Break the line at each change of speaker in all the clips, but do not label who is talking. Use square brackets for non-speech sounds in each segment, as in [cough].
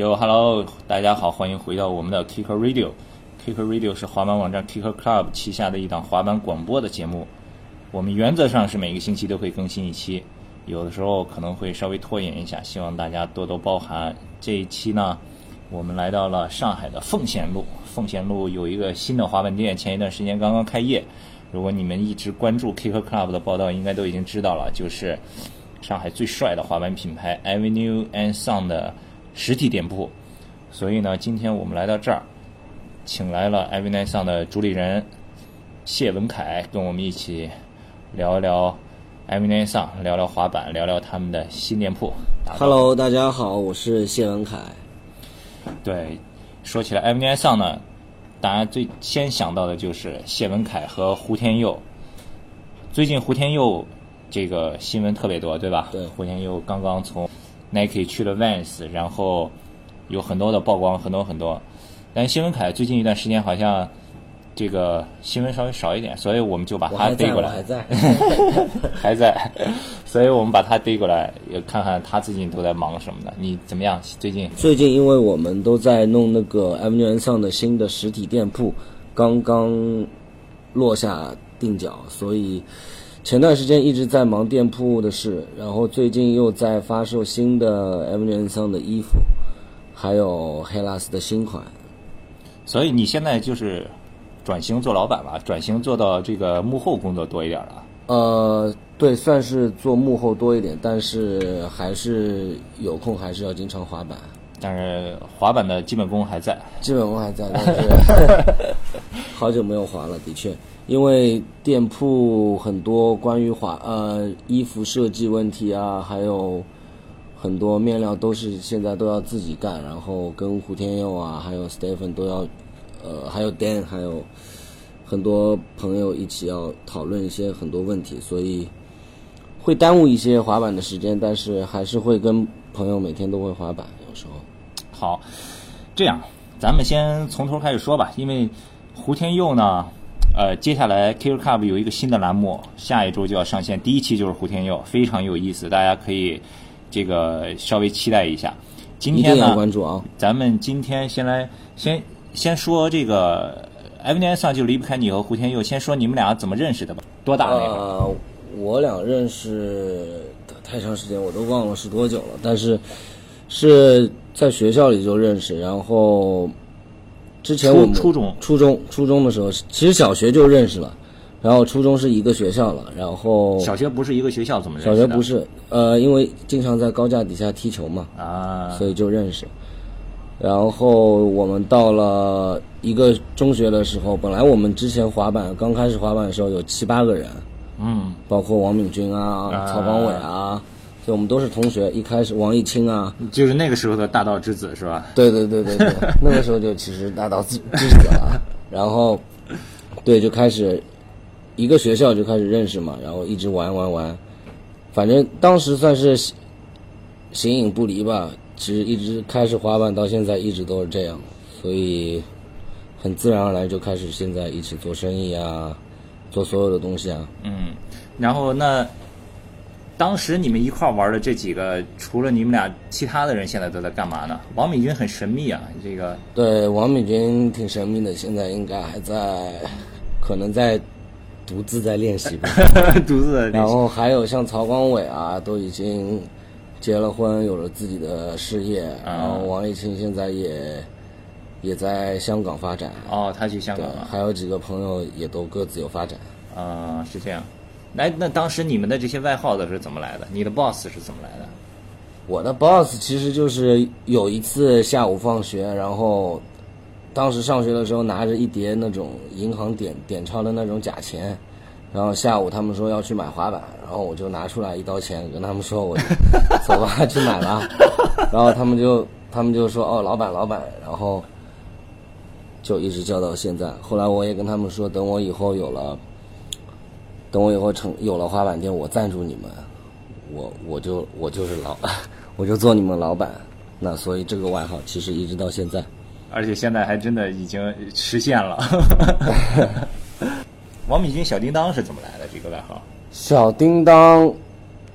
哟，Hello，大家好，欢迎回到我们的 Kicker Radio。Kicker Radio 是滑板网站 Kicker Club 旗下的一档滑板广播的节目。我们原则上是每个星期都会更新一期，有的时候可能会稍微拖延一下，希望大家多多包涵。这一期呢，我们来到了上海的奉贤路。奉贤路有一个新的滑板店，前一段时间刚刚开业。如果你们一直关注 Kicker Club 的报道，应该都已经知道了，就是上海最帅的滑板品牌 Avenue and Sun 的实体店铺。所以呢，今天我们来到这儿，请来了 and Sun 的主理人谢文凯，跟我们一起聊一聊 and Sun，聊聊滑板，聊聊他们的新店铺。
Hello，大家好，我是谢文凯。
对，说起来 and Sun 呢，大家最先想到的就是谢文凯和胡天佑。最近胡天佑这个新闻特别多，对吧？
对
胡天佑刚刚从 Nike 去了 Vans，然后有很多的曝光，很多很多。但是谢文凯最近一段时间好像这个新闻稍微少一点，所以我们就把他逮过来
我还。在。[laughs]
还在，所以我们把他逮过来，也看看他最近都在忙什么的。你怎么样？最近？
最近因为我们都在弄那个 Avenue and Sun 的新的实体店铺，刚刚落下定脚，所以前段时间一直在忙店铺的事，然后最近又在发售新的 Avenue and Sun 的衣服，还有黑拉斯的新款。
所以你现在就是转型做老板了，转型做到这个幕后工作多一点了。
呃，对，算是做幕后多一点，但是还是有空还是要经常滑板。
但是滑板的基本功还在。
基本功还在，但是 [laughs] [laughs] 好久没有滑了，的确，因为店铺很多关于滑呃衣服设计问题啊，还有很多面料都是现在都要自己干，然后跟胡天佑啊，还有 Stephen 都要，呃，还有 Dan，还有很多朋友一起要讨论一些很多问题，所以会耽误一些滑板的时间，但是还是会跟朋友每天都会滑板，有时候。
好，这样咱们先从头开始说吧，因为胡天佑呢，呃，接下来 Kicker Club 有一个新的栏目，下一周就要上线，第一期就是胡天佑，非常有意思，大家可以这个稍微期待一下。今天呢，
关注啊！
咱们今天先来先先说这个 Avenue Sun 就离不开你和胡天佑，先说你们俩怎么认识的吧？多大那会儿？
呃，我俩认识太长时间，我都忘了是多久了，但是是在学校里就认识，然后之前我们
初初中
初中初中的时候，其实小学就认识了，然后初中是一个学校了，然后
小学不是一个学校，怎么认识
小？学不是，呃，因为经常在高架底下踢球嘛，
啊，
所以就认识。然后我们到了一个中学的时候，本来我们之前滑板刚开始滑板的时候有七八个人，
嗯，
包括王敏君啊、
啊
曹光伟啊，所以我们都是同学。一开始王艺清啊，
就是那个时候的大道之子是吧？
对对对对对，[laughs] 那个时候就其实大道之之子了。然后，对，就开始一个学校就开始认识嘛，然后一直玩玩玩，反正当时算是形形影不离吧。其实一直开始滑板到现在一直都是这样，所以很自然而然就开始现在一起做生意啊，做所有的东西啊。
嗯，然后那当时你们一块儿玩的这几个，除了你们俩，其他的人现在都在干嘛呢？王敏君很神秘啊，这个
对，王敏君挺神秘的，现在应该还在，可能在独自在练习吧。[laughs]
独自在练习
然后还有像曹光伟啊，都已经结了婚，有了自己的事业。然后王艺清现在也也在香港发展，
哦，他去香港，了，
还有几个朋友也都各自有发展。
啊、是这样。来，那当时你们的这些外号都是怎么来的？你的 boss 是怎么来的？
我的 boss 其实就是有一次下午放学，然后当时上学的时候拿着一叠那种银行点点钞的那种假钱，然后下午他们说要去买滑板，然后我就拿出来一刀钱跟他们说我 [laughs] 走吧去买了，然后他们就他们就说哦老板老板，然后就一直叫到现在。后来我也跟他们说，等我以后有了，等我以后成有了滑板店，我赞助你们。我我就我就是老，[laughs] 我就做你们老板。那所以这个外号其实一直到现在。
而且现在还真的已经实现了。[laughs] 王敏君小叮当是怎么来的？这个外号？
小叮当，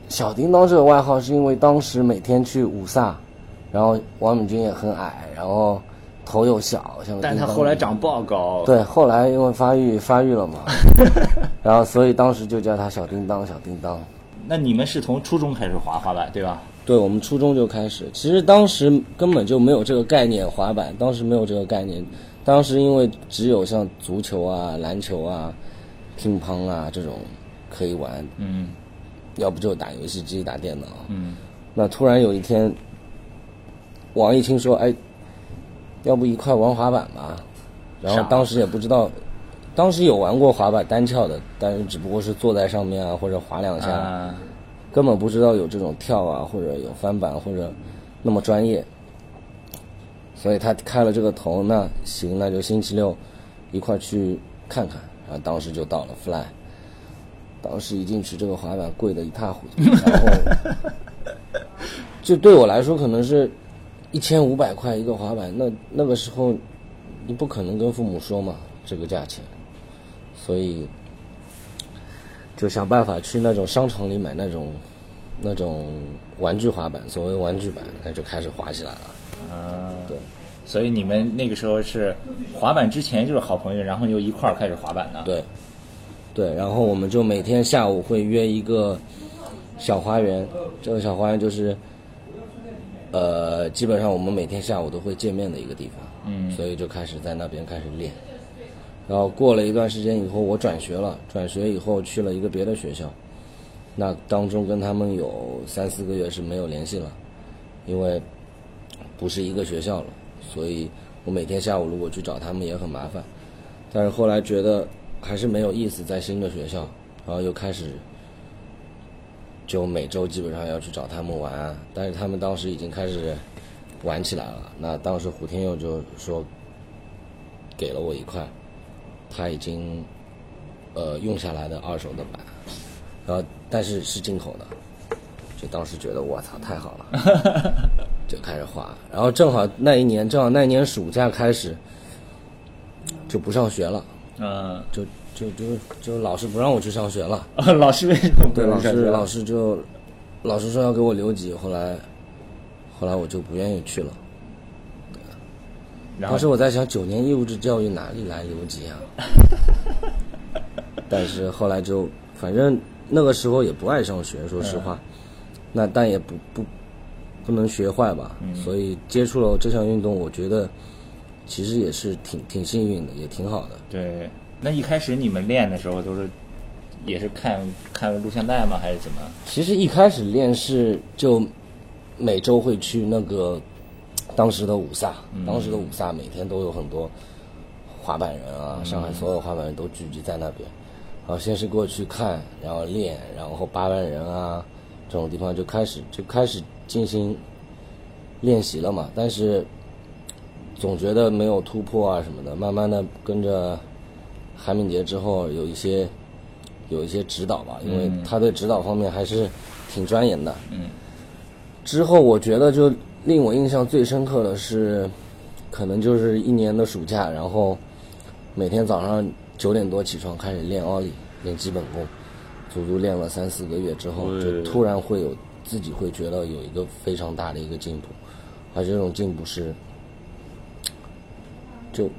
小叮当这个外号是因为当时每天去五萨，然后王敏君也很矮，然后头又小，像
但他后来长爆高，
对，后来因为发育发育了嘛，[laughs] 然后所以当时就叫他小叮当，小叮当。
那你们是从初中开始滑滑板对吧？
对，我们初中就开始，其实当时根本就没有这个概念，滑板当时没有这个概念，当时因为只有像足球啊、篮球啊、乒乓啊这种可以玩，
嗯。
要不就打游戏机、打电脑。
嗯。
那突然有一天，网一听说：“哎，要不一块玩滑板吧？”然后当时也不知道，当时有玩过滑板单翘的，但是只不过是坐在上面啊，或者滑两下，
啊，
根本不知道有这种跳啊，或者有翻板，或者那么专业。所以他开了这个头，那行，那就星期六一块去看看。然后当时就到了 Fly，当时一进去，这个滑板贵的一塌糊涂，然后 [laughs] 就对我来说可能是一千五百块一个滑板，那那个时候你不可能跟父母说嘛这个价钱，所以就想办法去那种商场里买那种那种玩具滑板，所谓玩具板，那就开始滑起来了。
啊，
对，
所以你们那个时候是滑板之前就是好朋友，然后又一块儿开始滑板的。，
对，对，然后我们就每天下午会约一个小花园，这个小花园就是，呃，基本上我们每天下午都会见面的一个地方，
嗯
所以就开始在那边开始练。然后过了一段时间以后，我转学了，转学以后去了一个别的学校，那当中跟他们有三四个月是没有联系了，因为不是一个学校了，所以我每天下午如果去找他们也很麻烦。但是后来觉得还是没有意思，在新的学校，然后又开始就每周基本上要去找他们玩啊，但是他们当时已经开始玩起来了。那当时胡天佑就说给了我一块他已经呃用下来的二手的板，然后但是是进口的，就当时觉得我操太好了，[laughs] 就开始画。然后正好那一年，正好那一年暑假开始就不上学了。
嗯，
就就就就老师不让我去上学了，
老师为什么不
对，老
让上学
师老师就老师说要给我留级，后来后来我就不愿意去了。当时我在想，九年义务制教育哪里来留级啊？[laughs] 但是后来就反正那个时候也不爱上学，说实话，那但也不不不能学坏吧，所以接触了这项运动，我觉得其实也是挺挺幸运的，也挺好的。
对，那一开始你们练的时候都是也是看看录像带吗？还是怎么？
其实一开始练是就每周会去那个当时的五萨，当时的五萨每天都有很多滑板人啊，上海所有滑板人都聚集在那边。然后先是过去看，然后练，然后八万人啊这种地方就开始就开始进行练习了嘛。但是总觉得没有突破啊什么的，慢慢的跟着韩敏杰之后有一些有一些指导吧，因为他对指导方面还是挺钻研的。
嗯。
之后我觉得就令我印象最深刻的是，可能就是一年的暑假，然后每天早上九点多起床开始练奥利，练基本功，足足练了三四个月之后，就突然会有自己会觉得有一个非常大的一个进步，而这种进步是，就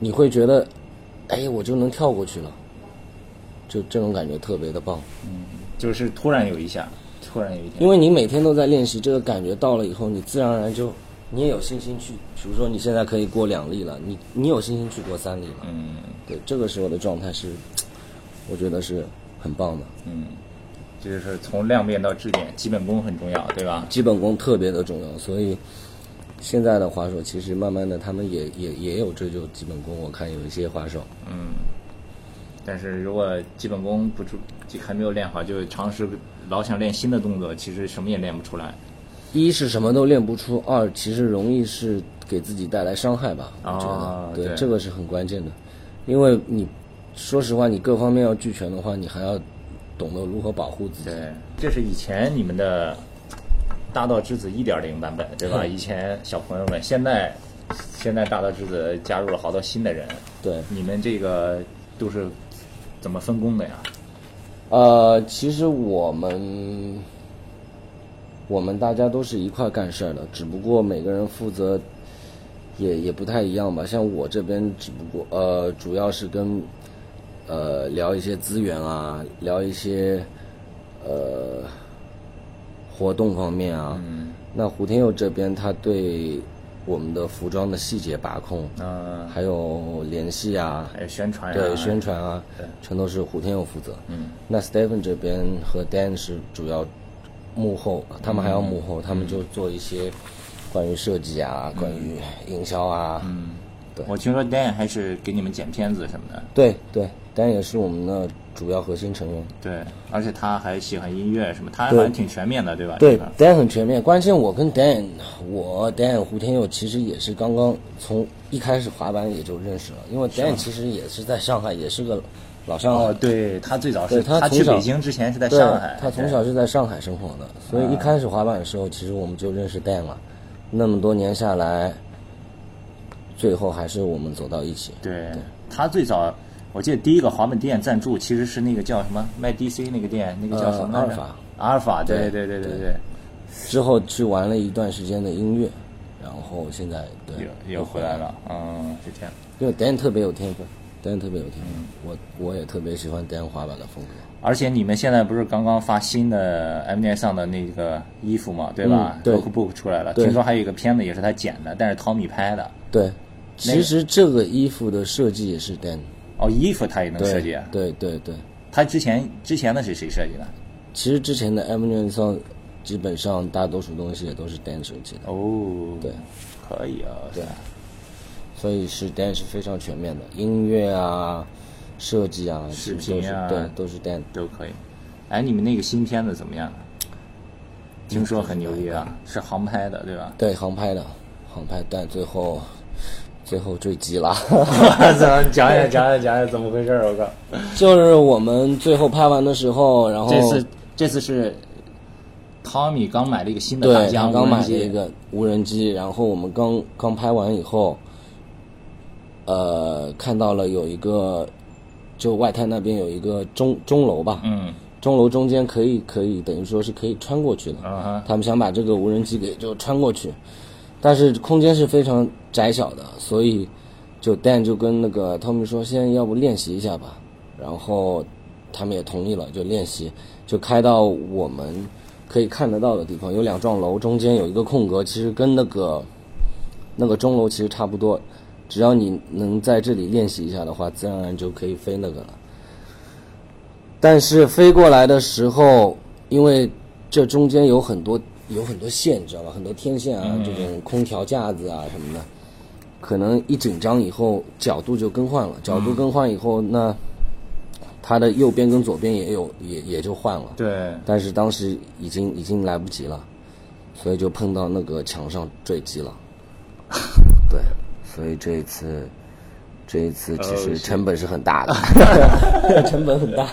你会觉得，哎，我就能跳过去了，就这种感觉特别的棒。
嗯就是突然有一下，突然有一天，
因为你每天都在练习，这个感觉到了以后，你自然而然就你也有信心去，比如说你现在可以过两粒了，你你有信心去过三粒了。
嗯
对，这个时候的状态是，我觉得是很棒的。
嗯，这就是从量变到质变，基本功很重要，对吧？
基本功特别的重要，所以现在的滑手其实慢慢的他们也也也有追求基本功。我看有一些滑手，
嗯，但是如果基本功不出还没有练好，就尝试老想练新的动作，其实什么也练不出来。
一是什么都练不出，二其实容易是给自己带来伤害吧。我觉得，对
哦对
这个是很关键的，因为你说实话，你各方面要俱全的话，你还要懂得如何保护自己。
对，这是以前你们的大道之子一点零版本，对吧？以前小朋友们，现在现在大道之子加入了好多新的人，
对，
你们这个都是怎么分工的呀？
呃，其实我们我们大家都是一块干事儿的，只不过每个人负责也也不太一样吧。像我这边，只不过呃，主要是跟呃聊一些资源啊，聊一些呃活动方面啊。那胡天佑这边，他对我们的服装的细节把控，
嗯，
还有联系啊，
还有宣传啊，
对宣传啊
对，
全都是胡天佑负责。
嗯，
那 Stephen 这边和 Dan 是主要幕后，他们还要幕后，他们就做一些关于设计啊，关于营销啊。嗯，对。
我听说 Dan 还是给你们剪片子什么的，
对对，Dan 也是我们的主要核心成员。
对，而且他还喜欢音乐什么，他好
对
像挺全面的，对吧？
对
这个
，Dan 很全面。关键我跟 Dan，我 Dan 胡天佑其实也是刚刚从一开始滑板也就认识了，因为 Dan 其实也是在上海，也是个老上海。
哦，对他最早是
对他
去北京之前是在上海，
他从小是在上海生活的，所以一开始滑板的时候，其实我们就认识 Dan 了。那么多年下来，最后还是我们走到一起。
对他最早，我记得第一个滑板店赞助其实是那个叫什么卖 DC 那个店，那个叫什么
阿尔法。
阿尔法，对
对对
对对对，
之后去玩了一段时间的音乐，然后现在对。
又又回来了，嗯，是这样。
因为 Dan 特别有天分，Dan 特别有天分，我我也特别喜欢 Dan 滑板的风格。
而且你们现在不是刚刚发新的 M N 上的那个衣服嘛，对吧
嗯对
？Lookbook 出来了，听说还有一个片子也是他剪的，但是 Tommy 拍的。
对，其实这个衣服的设计也是 Dan
哦，衣服他也能设计啊？
对对对，
他之前之前的是谁设计的？
其实之前的 M 年上基本上大多数东西也都是 Dan 设计的。
哦，
对，
可以啊，
对所以是 Dan 是非常全面的，音乐啊、设计啊，
视频啊
对，都是 Dan。
都可以。哎，你们那个新片子怎么样？听说很牛逼啊，是航拍的，对吧？
对，航拍的，航拍，但最后最后坠机了。[laughs]
讲讲讲讲讲怎么回事？我靠！
就是我们最后拍完的时候，然后
这次这次是汤米刚买了一个新的大
对，
疆
他刚买了一个无人机，然后我们刚刚拍完以后，呃，看到了有一个，就外滩那边有一个钟钟楼吧，
嗯
钟楼中间可以可以等于说是可以穿过去的，他们想把这个无人机给就穿过去，但是空间是非常窄小的，所以就 Dan 就跟那个 Tommy 说，先要不练习一下吧，然后他们也同意了，就练习，就开到我们可以看得到的地方，有两幢楼，中间有一个空格，其实跟那个那个钟楼其实差不多，只要你能在这里练习一下的话，自然而然就可以飞那个了。但是飞过来的时候，因为这中间有很多有很多线，你知道吧？很多天线啊，这种空调架子啊什么的，可能一紧张以后角度就更换了，角度更换以后，那它的右边跟左边也有也也就换了。
对，
但是当时已经已经来不及了，所以就碰到那个墙上坠机了。[laughs] 对，所以这一次，这一次其实成本是很大的，[laughs] 成本很大。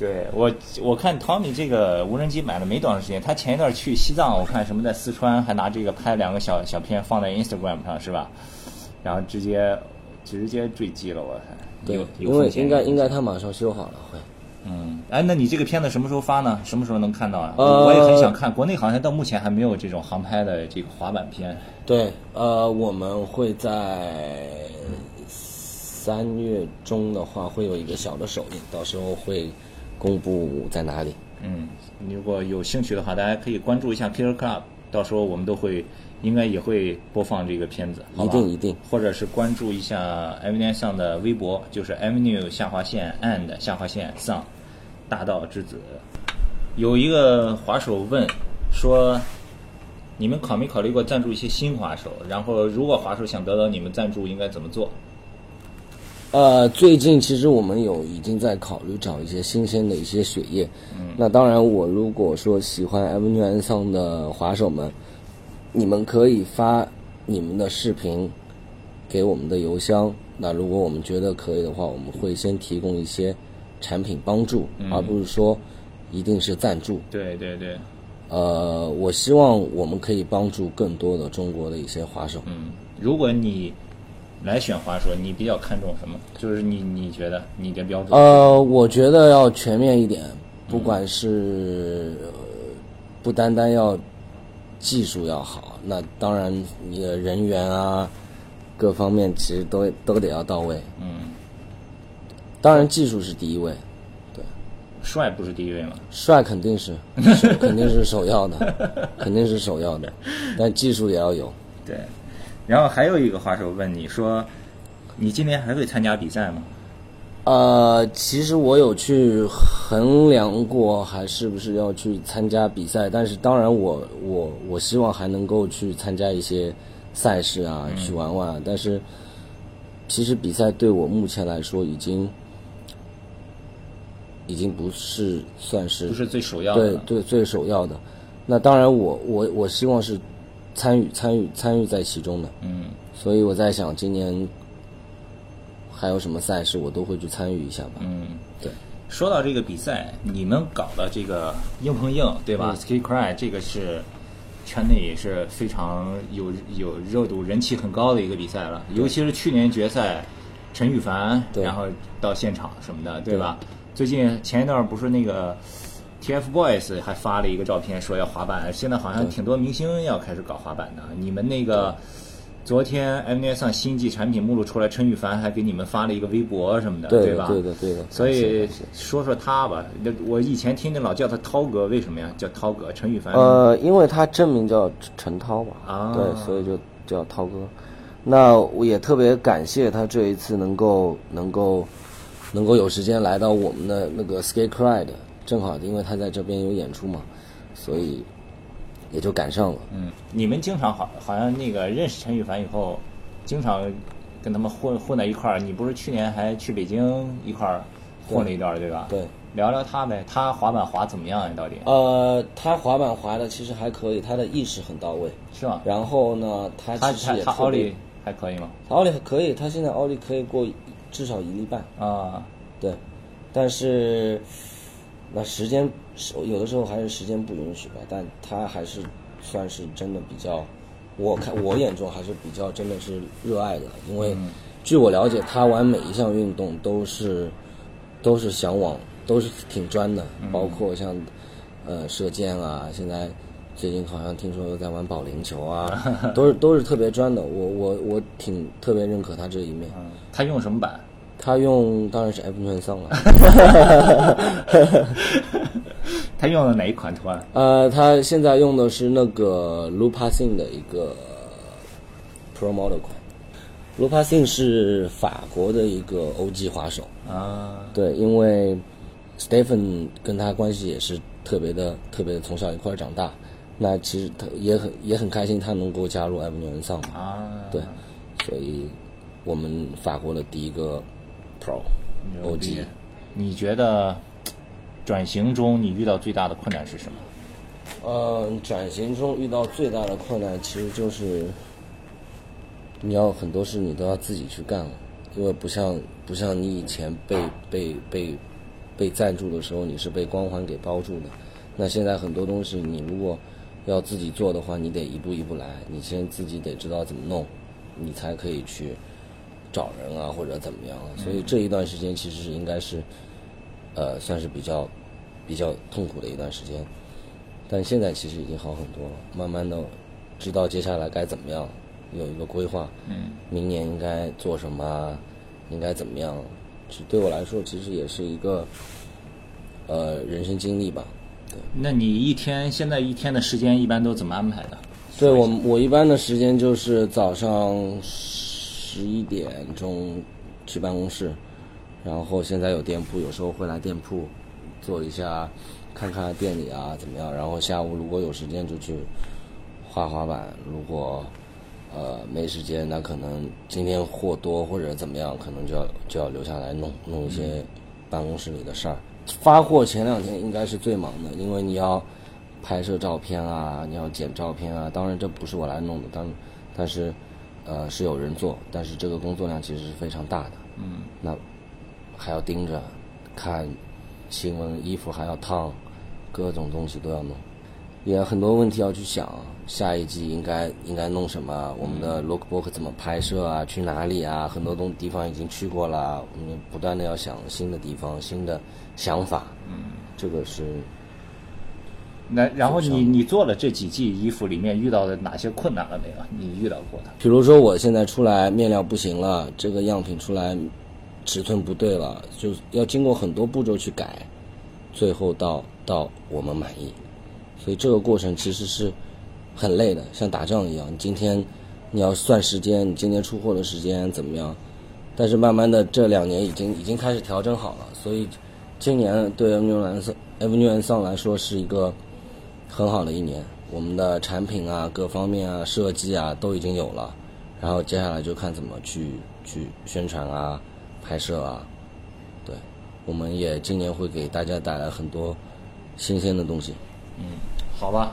对我我看 Tommy 这个无人机买了没多长时间，他前一段去西藏，我看什么在四川还拿这个拍两个小小片放在 Instagram 上是吧？然后直接直接坠机了，我看。
对
有，有
因为应该应该他马上修好了会。
嗯，哎，那你这个片子什么时候发呢？什么时候能看到啊？
呃
我也很想看，国内好像到目前还没有这种航拍的这个滑板片。
对，呃，我们会在三月中的话会有一个小的首映，到时候会公布在哪里。
嗯，如果有兴趣的话，大家可以关注一下 Killer Club，到时候我们都会应该也会播放这个片子，
一定一定，
或者是关注一下 Avenue 上的微博，就是 Avenue 下划线 and 下划线上大道之子。有一个滑手问说，你们考没考虑过赞助一些新滑手？然后如果滑手想得到你们赞助，应该怎么做？
呃，最近其实我们有已经在考虑找一些新鲜的一些血液。嗯，那当然，我如果说喜欢 Avenue N 上的滑手们，你们可以发你们的视频给我们的邮箱。那如果我们觉得可以的话，我们会先提供一些产品帮助，而不是说一定是赞助。
对对对，
呃，我希望我们可以帮助更多的中国的一些滑手。
嗯，如果你来选华硕，你比较看重什么？就是你你觉得你的标准？
呃，我觉得要全面一点，不管是、呃不单单要技术要好，那当然你的人员啊，各方面其实都都得要到位。
嗯，
当然技术是第一位，
帅不是第一位吗？
帅肯定，[laughs] 是肯定是首要的，肯定是首要的，但技术也要有。
对。然后还有一个话是我问你说，你今年还会参加比赛吗？
呃，其实我有去衡量过，还是不是要去参加比赛，但是当然我我我希望还能够去参加一些赛事啊，去玩玩。但是其实比赛对我目前来说已经已经不是算是
不是最首要的
对。对最首要的。那当然我，我我希望是参与参与参与在其中的。
嗯，
所以我在想，今年还有什么赛事，我都会去参与一下吧。
嗯，
对。
说到这个比赛，你们搞的这个硬碰硬，对吧、s k i Cry 这个是圈内也是非常有有热度、人气很高的一个比赛了。尤其是去年决赛，陈羽凡，
对
然后到现场什么的，对吧？最近前一段不是那个 TFBOYS 还发了一个照片，说要滑板，现在好像挺多明星要开始搞滑板的。你们那个。昨天 M N 上新季产品目录出来，陈羽凡还给你们发了一个微博什么的，
对
吧？
对的对的
所以说说他吧，那我以前听见老叫他涛哥，为什么呀？叫涛哥，陈羽凡。
呃，因为他真名叫陈涛吧，
啊
对，所以就叫涛哥。那我也特别感谢他这一次能够能够能够有时间来到我们的那个 Skate 的，正好因为他在这边有演出嘛，所以也就赶上了。
嗯，你们经常好好像那个认识陈羽凡以后，经常跟他们混混在一块儿。你不是去年还去北京一块儿混了一段儿，对吧？
对。
聊聊他呗，他滑板滑怎么样啊？到底
呃，他滑板滑的其实还可以，他的意识很到位。
是吗？
然后呢，他
他
其实
他
也
奥利还可以吗？
他奥利还可以，他现在奥利可以过至少一粒半，
啊，
对。但是那时间是有的时候还是时间不允许吧，但他还是算是真的比较，我看我眼中还是比较真的是热爱的，因为据我了解，他玩每一项运动都是都是向往，都是挺专的，包括像呃射箭啊，现在最近好像听说在玩保龄球啊，[laughs] 都是都是特别专的。我我我挺特别认可他这一面。
嗯，他用什么板？
他用当然是 F 圈桑了，[laughs]
他用的哪一款图案？
呃，他现在用的是那个 Lupasing 的一个 Pro Model 款。Lupasing 是法国的一个 OG 滑手，
啊，
对，因为 Stephen 跟他关系也是特别的、特别的，从小一块儿长大。那其实他也很也很开心，他能够加入 F 圈桑嘛。
啊，
对，所以我们法国的第一个 Pro OG。
你觉得转型中你遇到最大的困难是什么？
呃，转型中遇到最大的困难其实就是，你要很多事你都要自己去干了，因为不像不像你以前被被被被赞助的时候，你是被光环给包住的。那现在很多东西你如果要自己做的话，你得一步一步来，你先自己得知道怎么弄，你才可以去找人啊或者怎么样啊。所以这一段时间其实是应该是，呃，算是比较比较痛苦的一段时间。但现在其实已经好很多了，慢慢的知道接下来该怎么样，有一个规划。
嗯，
明年应该做什么啊，应该怎么样？其实对我来说，其实也是一个呃人生经历吧。
那你一天现在一天的时间一般都怎么安排的？
对我我一般的时间就是早上十一点钟去办公室，然后现在有店铺，有时候会来店铺做一下，看看店里啊怎么样。然后下午如果有时间就去滑滑板，如果呃没时间，那可能今天货多或者怎么样，可能就要就要留下来弄弄一些办公室里的事儿。发货前两天应该是最忙的，因为你要拍摄照片啊，你要剪照片啊。当然这不是我来弄的，但但是呃是有人做，但是这个工作量其实是非常大的。
嗯，
那还要盯着看新闻，衣服还要烫，各种东西都要弄，也很多问题要去想。下一季应该应该弄什么？我们的 lookbook 怎么拍摄啊？去哪里啊？很多东地方已经去过了，我们不断的要想新的地方、新的想法。嗯，这个是
那然后你你做了这几季衣服里面遇到的哪些困难了没有？你遇到过的？
比如说我现在出来面料不行了，这个样品出来尺寸不对了，就要经过很多步骤去改，最后到到我们满意。所以这个过程其实是很累的，像打仗一样。你今天你要算时间，你今天出货的时间怎么样？但是慢慢的这两年已经已经开始调整好了，所以今年对牛蓝色蓝桑来说是一个很好的一年。我们的产品啊，各方面啊，设计啊都已经有了，然后接下来就看怎么去去宣传啊、拍摄啊。对，我们也今年会给大家带来很多新鲜的东西。
嗯，好吧，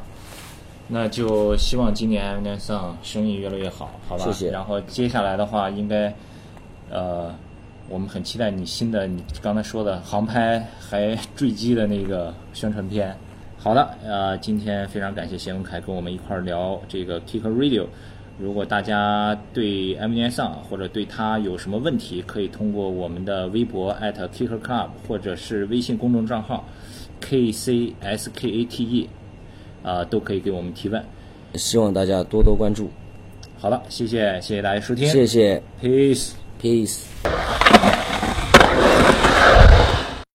那就希望今年 M 年桑生意越来越好，好吧？
谢谢
然后接下来的话，应该呃，我们很期待你新的你刚才说的航拍还坠机的那个宣传片。好的，呃，今天非常感谢谢文凯跟我们一块儿聊这个 Kicker Radio。如果大家对 M N S 或者对他有什么问题，可以通过我们的微博 @Kicker Club 或者是微信公众账号 K C S K A T E，啊、都可以给我们提问。
希望大家多多关注，
好了，谢谢谢谢大家收听
谢谢
，peace。
，peace。